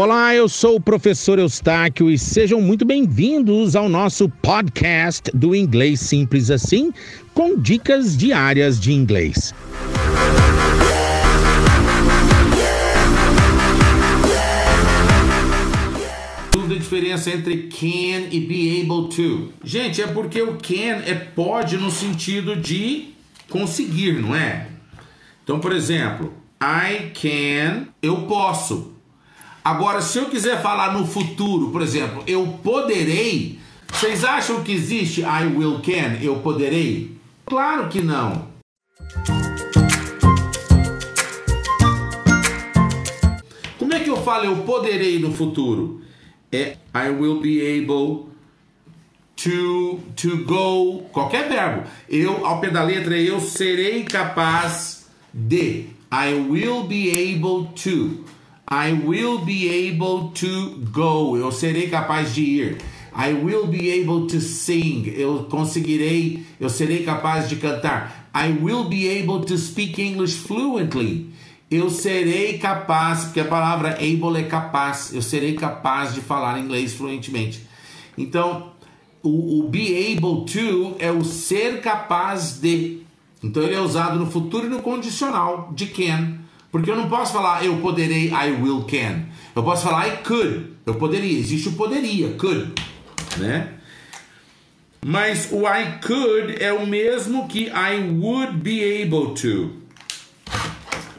Olá, eu sou o professor Eustáquio e sejam muito bem-vindos ao nosso podcast do Inglês Simples Assim, com dicas diárias de inglês. Dúvida a diferença entre can e be able to. Gente, é porque o can é pode no sentido de conseguir, não é? Então, por exemplo, I can, eu posso. Agora, se eu quiser falar no futuro, por exemplo, eu poderei, vocês acham que existe I will can, eu poderei? Claro que não. Como é que eu falo eu poderei no futuro? É I will be able to, to go, qualquer verbo. Eu, ao pé da letra, eu serei capaz de. I will be able to. I will be able to go. Eu serei capaz de ir. I will be able to sing. Eu conseguirei, eu serei capaz de cantar. I will be able to speak English fluently. Eu serei capaz, porque a palavra able é capaz. Eu serei capaz de falar inglês fluentemente. Então, o, o be able to é o ser capaz de. Então ele é usado no futuro e no condicional de can. Porque eu não posso falar eu poderei, I will can. Eu posso falar I could, eu poderia. Existe o poderia, could, né? Mas o I could é o mesmo que I would be able to.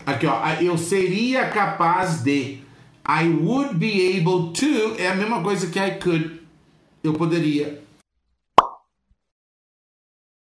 Aqui, ó, eu seria capaz de. I would be able to é a mesma coisa que I could. Eu poderia.